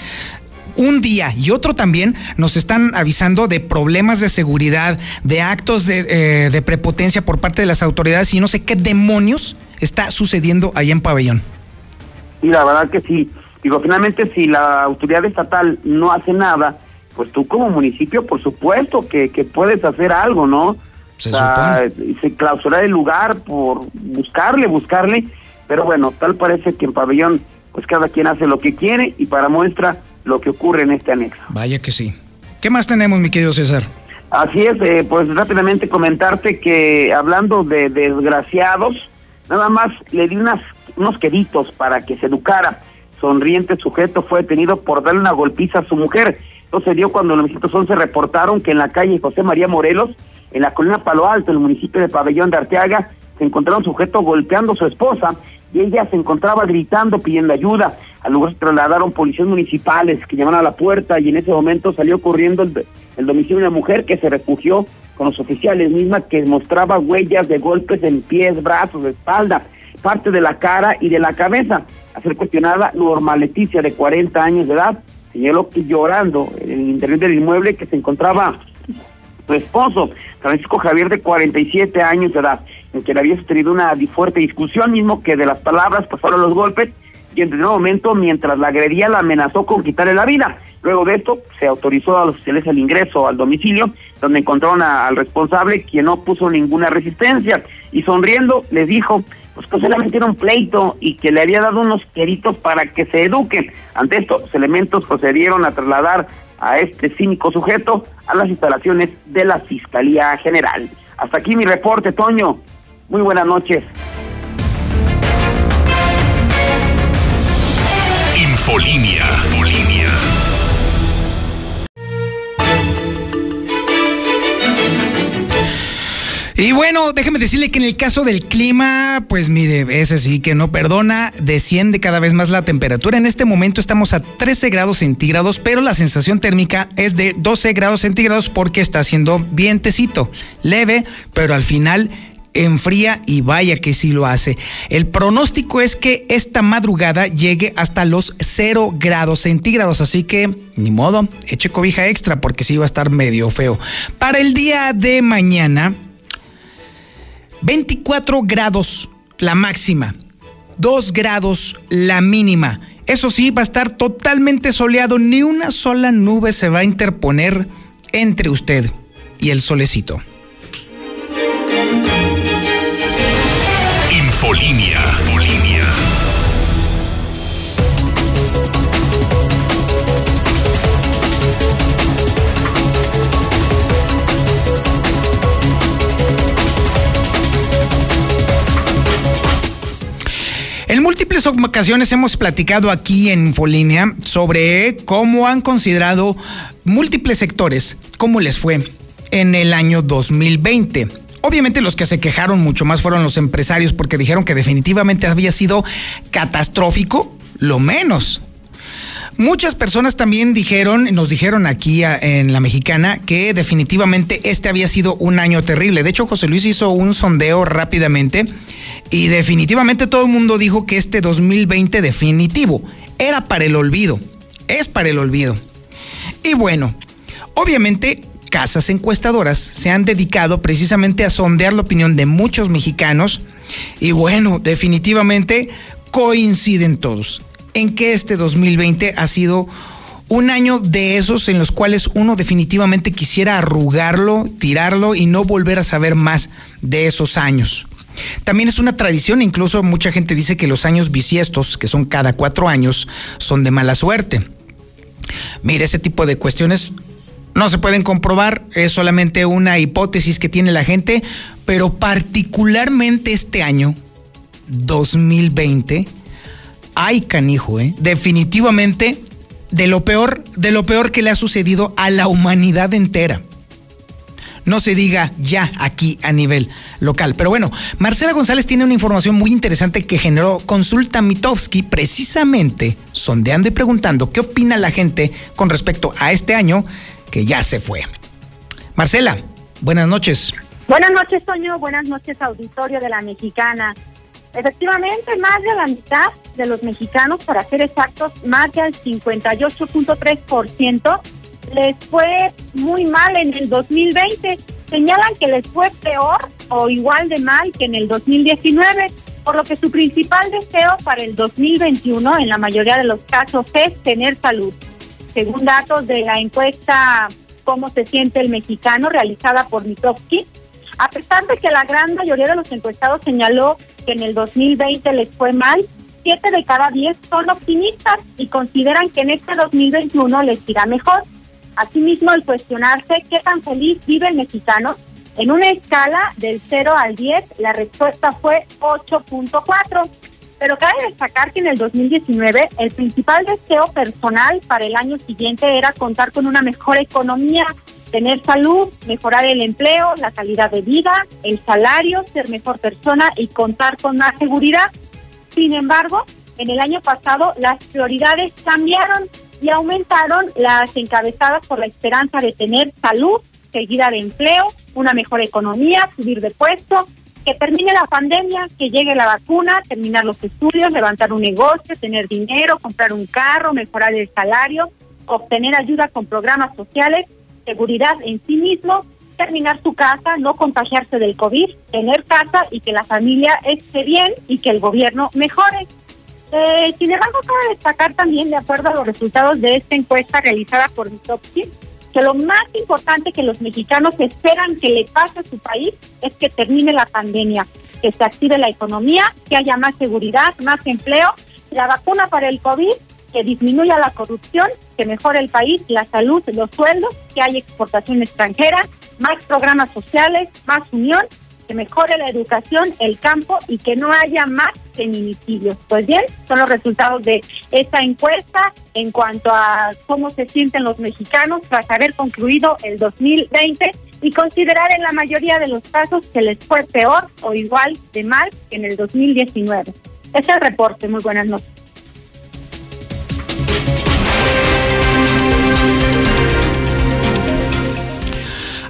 un día y otro también nos están avisando de problemas de seguridad, de actos de, eh, prepotencia por parte de las autoridades y no sé qué demonios está sucediendo allá en Pabellón. Y la verdad que sí. Digo, finalmente si la autoridad estatal no hace nada, pues tú como municipio, por supuesto que, que puedes hacer algo, ¿no? Se, se clausura el lugar por buscarle, buscarle, pero bueno, tal parece que en Pabellón, pues cada quien hace lo que quiere y para muestra lo que ocurre en este anexo. Vaya que sí. ¿Qué más tenemos, mi querido César? Así es, eh, pues rápidamente comentarte que hablando de desgraciados, nada más le di unas, unos queritos para que se educara. Sonriente sujeto fue detenido por darle una golpiza a su mujer. Esto se dio cuando los 911 reportaron que en la calle José María Morelos, en la colina Palo Alto, en el municipio de Pabellón de Arteaga, se encontraron un sujeto golpeando a su esposa y ella se encontraba gritando pidiendo ayuda. Al lugar se trasladaron policías municipales que llamaron a la puerta y en ese momento salió corriendo el, el domicilio de una mujer que se refugió con los oficiales, misma que mostraba huellas de golpes en pies, brazos, espalda, parte de la cara y de la cabeza. A ser cuestionada, Norma Leticia, de 40 años de edad, señaló que llorando en el interior del inmueble que se encontraba su esposo, Francisco Javier, de 47 años de edad en que le había sostenido una fuerte discusión, mismo que de las palabras pasaron los golpes, y en primer momento, mientras la agredía, la amenazó con quitarle la vida. Luego de esto, se autorizó a los oficiales el ingreso al domicilio, donde encontraron al responsable, quien no puso ninguna resistencia, y sonriendo les dijo pues que solamente era un pleito y que le había dado unos queritos para que se eduquen. Ante esto, los elementos procedieron a trasladar a este cínico sujeto a las instalaciones de la Fiscalía General. Hasta aquí mi reporte, Toño. Muy buenas noches. Infolinia. Infolinia. Y bueno, déjeme decirle que en el caso del clima, pues mire, ese sí que no perdona, desciende cada vez más la temperatura. En este momento estamos a 13 grados centígrados, pero la sensación térmica es de 12 grados centígrados porque está haciendo vientecito, leve, pero al final enfría y vaya que sí lo hace. El pronóstico es que esta madrugada llegue hasta los 0 grados centígrados, así que ni modo, eche cobija extra porque sí va a estar medio feo. Para el día de mañana, 24 grados la máxima, 2 grados la mínima. Eso sí, va a estar totalmente soleado, ni una sola nube se va a interponer entre usted y el solecito. Infolinia. Múltiples ocasiones hemos platicado aquí en Infolínea sobre cómo han considerado múltiples sectores, cómo les fue en el año 2020 Obviamente los que se quejaron mucho más fueron los empresarios porque dijeron que definitivamente había sido catastrófico, lo menos. Muchas personas también dijeron, nos dijeron aquí en la mexicana, que definitivamente este había sido un año terrible. De hecho, José Luis hizo un sondeo rápidamente y definitivamente todo el mundo dijo que este 2020 definitivo era para el olvido, es para el olvido. Y bueno, obviamente casas encuestadoras se han dedicado precisamente a sondear la opinión de muchos mexicanos y bueno, definitivamente coinciden todos en que este 2020 ha sido un año de esos en los cuales uno definitivamente quisiera arrugarlo, tirarlo y no volver a saber más de esos años. También es una tradición, incluso mucha gente dice que los años bisiestos, que son cada cuatro años, son de mala suerte. Mire, ese tipo de cuestiones no se pueden comprobar, es solamente una hipótesis que tiene la gente, pero particularmente este año, 2020, hay canijo, ¿eh? definitivamente de lo peor, de lo peor que le ha sucedido a la humanidad entera. no se diga ya aquí a nivel local. Pero bueno, Marcela González tiene una información muy interesante que generó Consulta Mitowski precisamente sondeando y preguntando qué opina la gente con respecto a este año que ya se fue. Marcela, buenas noches. Buenas noches, Toño. Buenas noches, auditorio de la Mexicana. Efectivamente, más de la mitad de los mexicanos, para ser exactos, más del 58.3%, les fue muy mal en el 2020. Señalan que les fue peor o igual de mal que en el 2019, por lo que su principal deseo para el 2021 en la mayoría de los casos es tener salud. Según datos de la encuesta Cómo se siente el mexicano realizada por Mitofsky, a pesar de que la gran mayoría de los encuestados señaló que en el 2020 les fue mal, siete de cada diez son optimistas y consideran que en este 2021 les irá mejor. Asimismo, el cuestionarse qué tan feliz vive el mexicano, en una escala del 0 al 10, la respuesta fue 8.4. Pero cabe destacar que en el 2019 el principal deseo personal para el año siguiente era contar con una mejor economía, tener salud, mejorar el empleo, la calidad de vida, el salario, ser mejor persona y contar con más seguridad. Sin embargo, en el año pasado las prioridades cambiaron y aumentaron las encabezadas por la esperanza de tener salud, seguida de empleo, una mejor economía, subir de puesto, que termine la pandemia, que llegue la vacuna, terminar los estudios, levantar un negocio, tener dinero, comprar un carro, mejorar el salario, obtener ayuda con programas sociales seguridad en sí mismo, terminar su casa, no contagiarse del COVID, tener casa y que la familia esté bien y que el gobierno mejore. Eh, sin embargo, cabe destacar también, de acuerdo a los resultados de esta encuesta realizada por Mitofsky, que lo más importante que los mexicanos esperan que le pase a su país es que termine la pandemia, que se active la economía, que haya más seguridad, más empleo, la vacuna para el COVID que disminuya la corrupción, que mejore el país, la salud, los sueldos, que haya exportación extranjera, más programas sociales, más unión, que mejore la educación, el campo y que no haya más feminicidios. Pues bien, son los resultados de esta encuesta en cuanto a cómo se sienten los mexicanos tras haber concluido el 2020 y considerar en la mayoría de los casos que les fue peor o igual de mal que en el 2019. Este es el reporte. Muy buenas noches.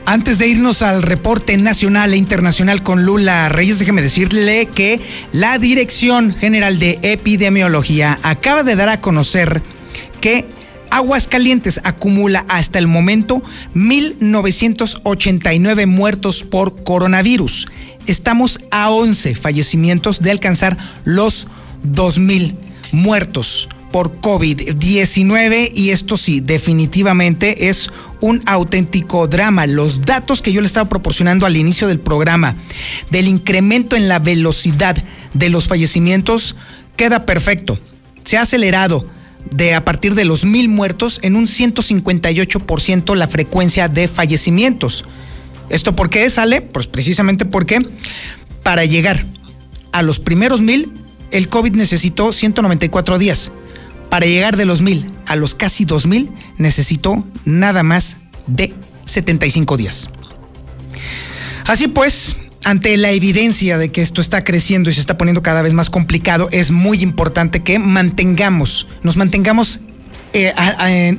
Antes de irnos al reporte nacional e internacional con Lula Reyes, déjeme decirle que la Dirección General de Epidemiología acaba de dar a conocer que Aguascalientes acumula hasta el momento 1.989 muertos por coronavirus. Estamos a 11 fallecimientos de alcanzar los 2.000 muertos por COVID-19 y esto sí, definitivamente es un auténtico drama. Los datos que yo le estaba proporcionando al inicio del programa del incremento en la velocidad de los fallecimientos queda perfecto. Se ha acelerado de a partir de los mil muertos en un 158% la frecuencia de fallecimientos. ¿Esto por qué sale? Pues precisamente porque para llegar a los primeros mil, el COVID necesitó 194 días para llegar de los mil a los casi dos mil necesitó nada más de 75 días. Así pues, ante la evidencia de que esto está creciendo y se está poniendo cada vez más complicado, es muy importante que mantengamos, nos mantengamos eh,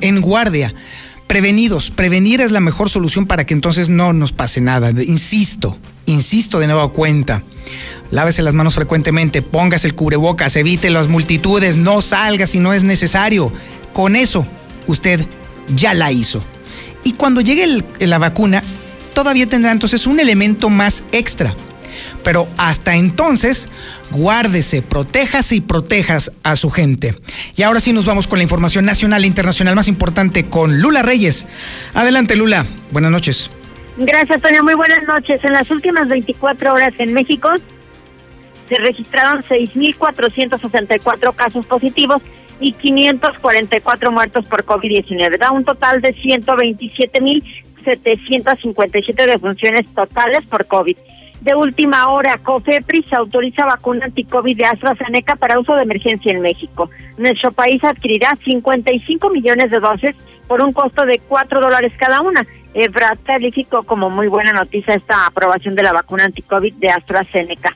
en guardia, prevenidos. Prevenir es la mejor solución para que entonces no nos pase nada. Insisto, insisto de nuevo cuenta. Lávese las manos frecuentemente, póngase el cubrebocas, evite las multitudes, no salga si no es necesario. Con eso, usted ya la hizo. Y cuando llegue la vacuna, todavía tendrá entonces un elemento más extra. Pero hasta entonces, guárdese, protéjase y protejas a su gente. Y ahora sí nos vamos con la información nacional e internacional más importante con Lula Reyes. Adelante, Lula. Buenas noches. Gracias, Toño. Muy buenas noches. En las últimas 24 horas en México se registraron 6.464 casos positivos y 544 muertos por COVID-19. Da un total de 127.757 defunciones totales por COVID. De última hora, COFEPRIS autoriza vacuna anticovid de AstraZeneca para uso de emergencia en México. Nuestro país adquirirá 55 millones de dosis por un costo de 4 dólares cada una. Brad calificó como muy buena noticia esta aprobación de la vacuna anti-COVID de AstraZeneca.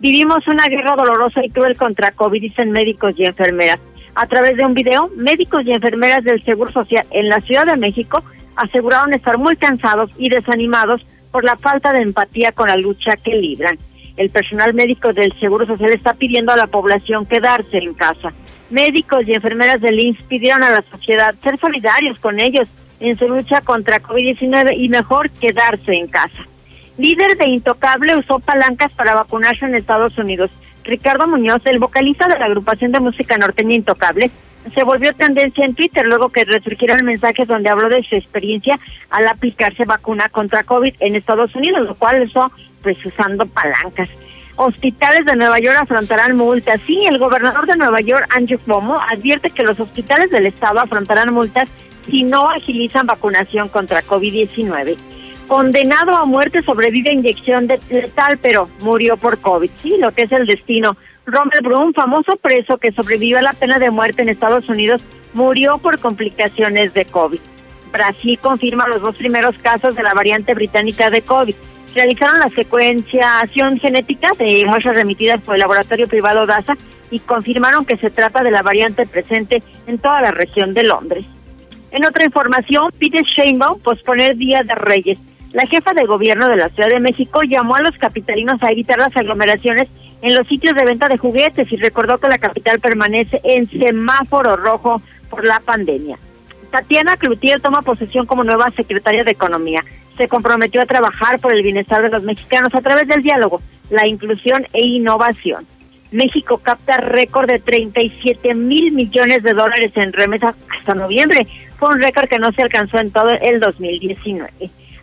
Vivimos una guerra dolorosa y cruel contra COVID, dicen médicos y enfermeras. A través de un video, médicos y enfermeras del Seguro Social en la Ciudad de México aseguraron estar muy cansados y desanimados por la falta de empatía con la lucha que libran. El personal médico del Seguro Social está pidiendo a la población quedarse en casa. Médicos y enfermeras del INSS pidieron a la sociedad ser solidarios con ellos en su lucha contra COVID-19 y mejor quedarse en casa. Líder de Intocable usó palancas para vacunarse en Estados Unidos. Ricardo Muñoz, el vocalista de la agrupación de música norteña Intocable, se volvió tendencia en Twitter luego que resurgieron mensajes donde habló de su experiencia al aplicarse vacuna contra COVID en Estados Unidos, lo cual hizo pues usando palancas. Hospitales de Nueva York afrontarán multas. Sí, el gobernador de Nueva York, Andrew Cuomo, advierte que los hospitales del estado afrontarán multas si no agilizan vacunación contra COVID-19. Condenado a muerte sobrevive a inyección de letal, pero murió por COVID. Sí, lo que es el destino. Robert Broom, famoso preso que sobrevivió a la pena de muerte en Estados Unidos, murió por complicaciones de COVID. Brasil confirma los dos primeros casos de la variante británica de COVID. Realizaron la secuenciación genética de muestras remitidas por el laboratorio privado DASA y confirmaron que se trata de la variante presente en toda la región de Londres. En otra información, pide Sheinbaum posponer Día de Reyes. La jefa de gobierno de la Ciudad de México llamó a los capitalinos a evitar las aglomeraciones en los sitios de venta de juguetes y recordó que la capital permanece en semáforo rojo por la pandemia. Tatiana Cloutier toma posesión como nueva secretaria de Economía. Se comprometió a trabajar por el bienestar de los mexicanos a través del diálogo, la inclusión e innovación. México capta récord de 37 mil millones de dólares en remesas hasta noviembre. Fue un récord que no se alcanzó en todo el 2019.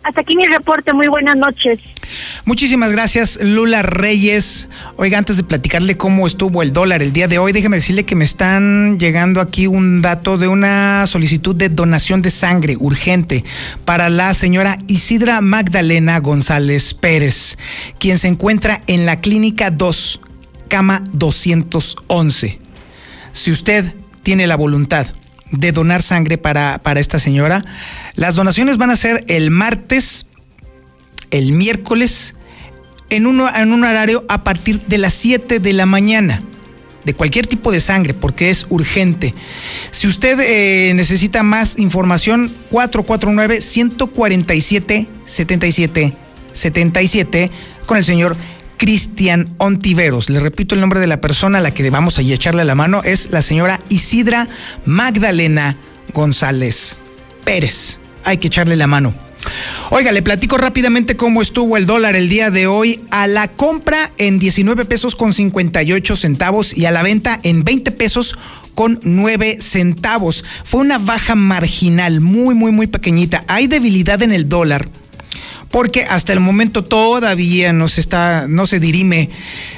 Hasta aquí mi reporte. Muy buenas noches. Muchísimas gracias, Lula Reyes. Oiga, antes de platicarle cómo estuvo el dólar el día de hoy, déjeme decirle que me están llegando aquí un dato de una solicitud de donación de sangre urgente para la señora Isidra Magdalena González Pérez, quien se encuentra en la clínica 2, cama 211. Si usted tiene la voluntad de donar sangre para, para esta señora. Las donaciones van a ser el martes, el miércoles, en, en un horario a partir de las 7 de la mañana de cualquier tipo de sangre porque es urgente. Si usted eh, necesita más información, 449-147-77-77 con el señor Cristian Ontiveros. Le repito el nombre de la persona a la que vamos a echarle la mano, es la señora Isidra Magdalena González Pérez. Hay que echarle la mano. Oiga, le platico rápidamente cómo estuvo el dólar el día de hoy. A la compra en 19 pesos con 58 centavos y a la venta en 20 pesos con 9 centavos. Fue una baja marginal, muy, muy, muy pequeñita. Hay debilidad en el dólar porque hasta el momento todavía no se está, no se dirime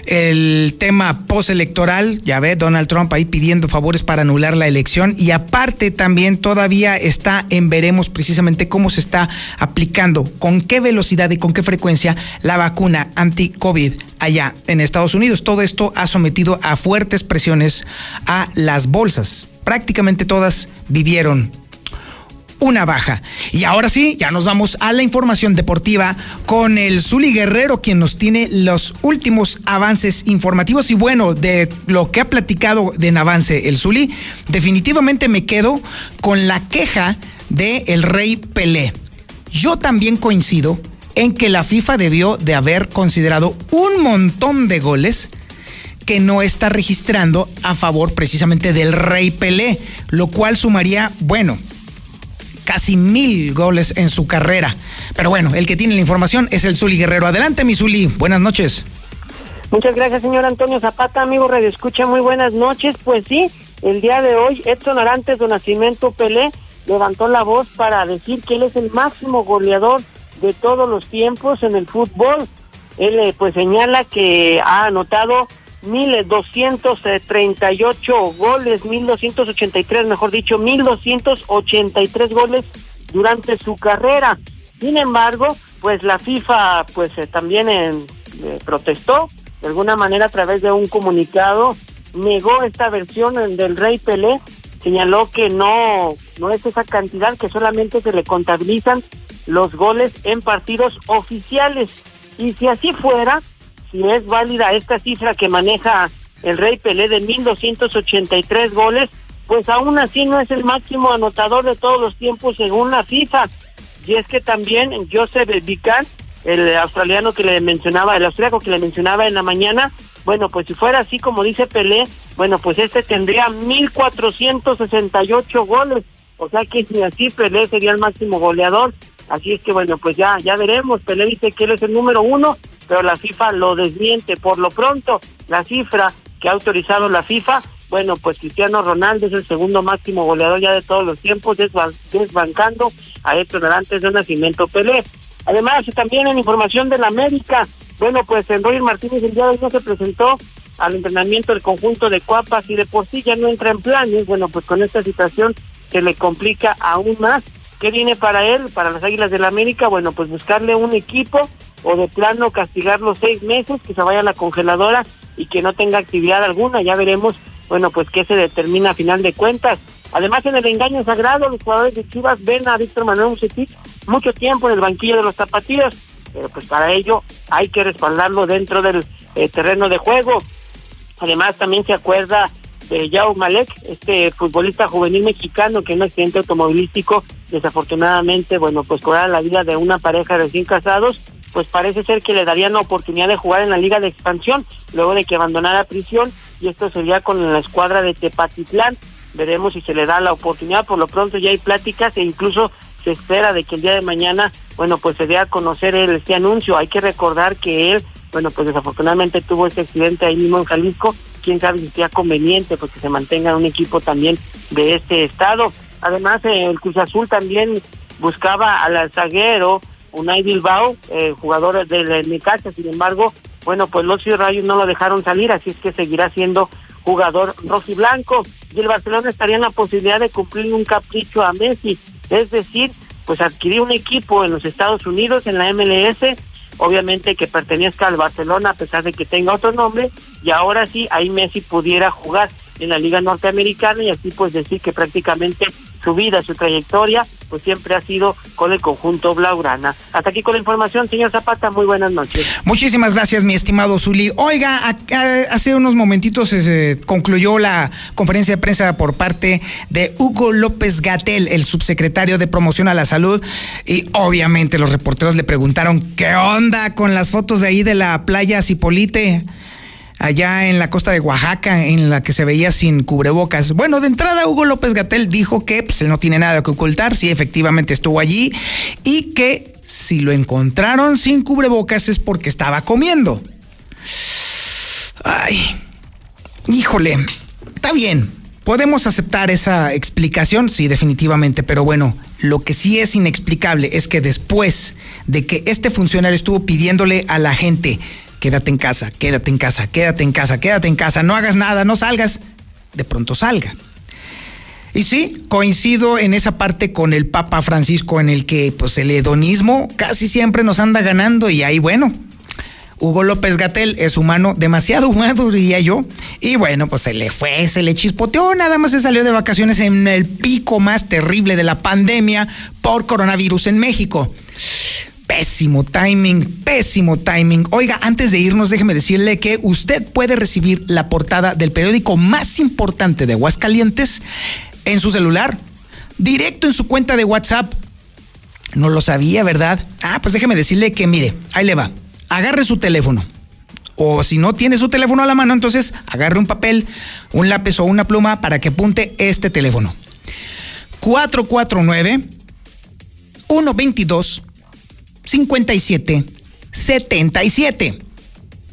el tema postelectoral. Ya ve Donald Trump ahí pidiendo favores para anular la elección y aparte también todavía está en veremos precisamente cómo se está aplicando, con qué velocidad y con qué frecuencia la vacuna anti-COVID allá en Estados Unidos. Todo esto ha sometido a fuertes presiones a las bolsas. Prácticamente todas vivieron una baja. Y ahora sí, ya nos vamos a la información deportiva con el Zuli Guerrero, quien nos tiene los últimos avances informativos. Y bueno, de lo que ha platicado de en avance el Zuli, definitivamente me quedo con la queja de el Rey Pelé. Yo también coincido en que la FIFA debió de haber considerado un montón de goles que no está registrando a favor precisamente del Rey Pelé, lo cual sumaría, bueno, casi mil goles en su carrera. Pero bueno, el que tiene la información es el Zuli Guerrero. Adelante, mi Zuli. Buenas noches. Muchas gracias, señor Antonio Zapata, amigo Radio Escucha. Muy buenas noches. Pues sí, el día de hoy, Edson Arantes de Nacimiento Pelé levantó la voz para decir que él es el máximo goleador de todos los tiempos en el fútbol. Él eh, pues señala que ha anotado 1.238 goles, 1.283, mejor dicho, 1.283 goles durante su carrera. Sin embargo, pues la FIFA pues eh, también eh, protestó de alguna manera a través de un comunicado, negó esta versión del Rey Pelé, señaló que no, no es esa cantidad, que solamente se le contabilizan los goles en partidos oficiales. Y si así fuera, si es válida esta cifra que maneja el Rey Pelé de 1.283 goles, pues aún así no es el máximo anotador de todos los tiempos según la FIFA. Y es que también Joseph Vican, el australiano que le mencionaba, el austriaco que le mencionaba en la mañana, bueno, pues si fuera así como dice Pelé, bueno, pues este tendría 1.468 goles. O sea que si así Pelé sería el máximo goleador. Así es que bueno, pues ya, ya veremos. Pelé dice que él es el número uno, pero la FIFA lo desmiente. Por lo pronto, la cifra que ha autorizado la FIFA, bueno, pues Cristiano Ronaldo es el segundo máximo goleador ya de todos los tiempos, desbancando a Héctor Arantes de Nacimiento Pelé. Además, también en información de la América, bueno, pues Enroy Martínez el día de hoy no se presentó al entrenamiento del conjunto de Cuapas y de por sí ya no entra en planes. Bueno, pues con esta situación se le complica aún más. ¿Qué viene para él, para las Águilas del la América? Bueno, pues buscarle un equipo o de plano castigarlo seis meses, que se vaya a la congeladora y que no tenga actividad alguna. Ya veremos, bueno, pues qué se determina a final de cuentas. Además, en el engaño sagrado, los jugadores de Chivas ven a Víctor Manuel Mucetic mucho tiempo en el banquillo de los zapatillos, pero pues para ello hay que respaldarlo dentro del eh, terreno de juego. Además, también se acuerda de Yao Malek, este futbolista juvenil mexicano que en un accidente automovilístico, desafortunadamente, bueno, pues cobraba la vida de una pareja de recién casados, pues parece ser que le darían la oportunidad de jugar en la Liga de Expansión, luego de que abandonara prisión, y esto sería con la escuadra de Tepatitlán. Veremos si se le da la oportunidad, por lo pronto ya hay pláticas e incluso se espera de que el día de mañana, bueno, pues se dé a conocer el, este anuncio. Hay que recordar que él, bueno, pues desafortunadamente tuvo este accidente ahí mismo en Jalisco. Quién sabe si sea conveniente, pues que se mantenga un equipo también de este estado. Además, eh, el Cruz Azul también buscaba al zaguero Unai Bilbao, eh, jugador del Necaxa, sin embargo, bueno, pues los Rayos no lo dejaron salir, así es que seguirá siendo jugador rojiblanco. Y el Barcelona estaría en la posibilidad de cumplir un capricho a Messi, es decir, pues adquirir un equipo en los Estados Unidos, en la MLS, obviamente que pertenezca al Barcelona a pesar de que tenga otro nombre, y ahora sí, ahí Messi pudiera jugar en la Liga Norteamericana y así pues decir que prácticamente su vida, su trayectoria, pues siempre ha sido con el conjunto Blaugrana. Hasta aquí con la información, señor Zapata, muy buenas noches. Muchísimas gracias, mi estimado Zuli. Oiga, hace unos momentitos se concluyó la conferencia de prensa por parte de Hugo López Gatel, el subsecretario de Promoción a la Salud, y obviamente los reporteros le preguntaron, ¿qué onda con las fotos de ahí de la playa Cipolite? Allá en la costa de Oaxaca, en la que se veía sin cubrebocas. Bueno, de entrada Hugo López Gatel dijo que pues, él no tiene nada que ocultar, sí, efectivamente estuvo allí, y que si lo encontraron sin cubrebocas es porque estaba comiendo. Ay, híjole, está bien. Podemos aceptar esa explicación, sí, definitivamente, pero bueno, lo que sí es inexplicable es que después de que este funcionario estuvo pidiéndole a la gente quédate en casa, quédate en casa, quédate en casa, quédate en casa, no hagas nada, no salgas, de pronto salga. Y sí, coincido en esa parte con el Papa Francisco en el que pues el hedonismo casi siempre nos anda ganando y ahí bueno, Hugo López Gatel es humano, demasiado humano diría yo, y bueno, pues se le fue, se le chispoteó, nada más se salió de vacaciones en el pico más terrible de la pandemia por coronavirus en México pésimo timing, pésimo timing. Oiga, antes de irnos, déjeme decirle que usted puede recibir la portada del periódico más importante de Aguascalientes en su celular, directo en su cuenta de WhatsApp. No lo sabía, ¿verdad? Ah, pues déjeme decirle que mire, ahí le va. Agarre su teléfono. O si no tiene su teléfono a la mano, entonces agarre un papel, un lápiz o una pluma para que apunte este teléfono. 449 122 57 77.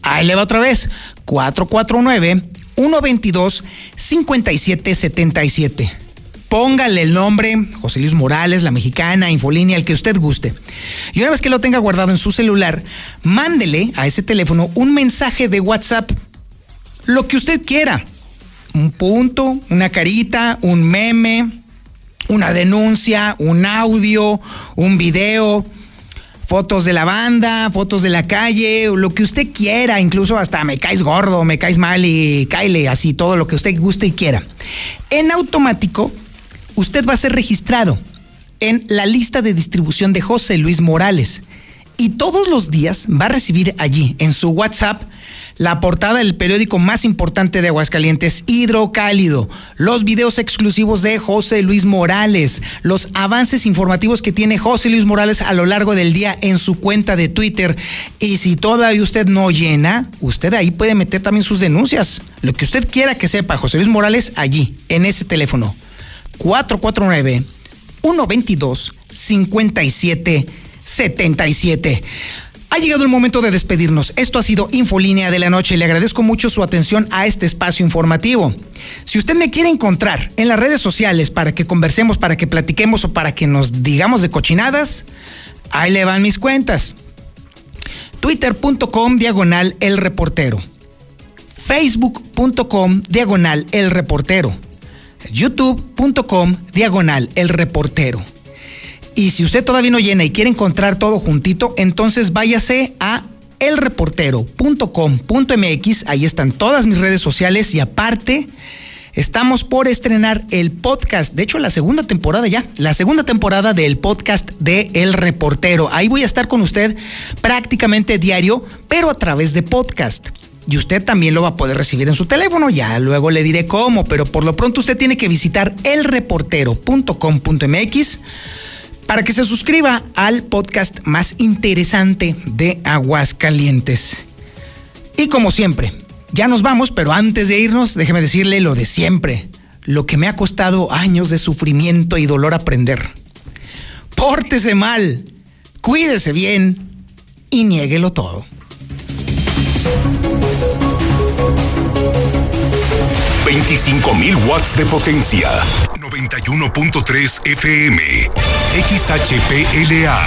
Ahí le va otra vez. 449 122 57 77. Póngale el nombre, José Luis Morales, la mexicana, Infolínea, el que usted guste. Y una vez que lo tenga guardado en su celular, mándele a ese teléfono un mensaje de WhatsApp. Lo que usted quiera. Un punto, una carita, un meme, una denuncia, un audio, un video, fotos de la banda, fotos de la calle, lo que usted quiera, incluso hasta me caes gordo, me caes mal y caile, así todo lo que usted guste y quiera. En automático, usted va a ser registrado en la lista de distribución de José Luis Morales. Y todos los días va a recibir allí, en su WhatsApp, la portada del periódico más importante de Aguascalientes, Hidrocálido, los videos exclusivos de José Luis Morales, los avances informativos que tiene José Luis Morales a lo largo del día en su cuenta de Twitter. Y si todavía usted no llena, usted ahí puede meter también sus denuncias. Lo que usted quiera que sepa, José Luis Morales, allí, en ese teléfono. 449 122 5777. Ha llegado el momento de despedirnos. Esto ha sido Infolínea de la Noche. Le agradezco mucho su atención a este espacio informativo. Si usted me quiere encontrar en las redes sociales para que conversemos, para que platiquemos o para que nos digamos de cochinadas, ahí le van mis cuentas. Twitter.com diagonal el reportero. Facebook.com diagonal el reportero. YouTube.com diagonal el reportero. Y si usted todavía no llena y quiere encontrar todo juntito, entonces váyase a elreportero.com.mx. Ahí están todas mis redes sociales y aparte estamos por estrenar el podcast. De hecho, la segunda temporada ya, la segunda temporada del podcast de El Reportero. Ahí voy a estar con usted prácticamente diario, pero a través de podcast. Y usted también lo va a poder recibir en su teléfono, ya luego le diré cómo, pero por lo pronto usted tiene que visitar elreportero.com.mx para que se suscriba al podcast más interesante de Aguascalientes. Y como siempre, ya nos vamos, pero antes de irnos, déjeme decirle lo de siempre, lo que me ha costado años de sufrimiento y dolor aprender. Pórtese mal, cuídese bien y niéguelo todo. 25.000 watts de potencia. 91.3 FM. XHPLA.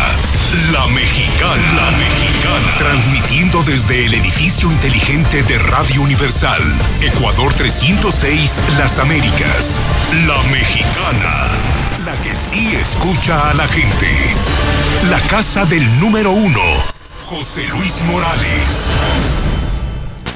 La Mexicana. La Mexicana. Transmitiendo desde el edificio inteligente de Radio Universal. Ecuador 306, Las Américas. La Mexicana. La que sí escucha a la gente. La casa del número uno. José Luis Morales.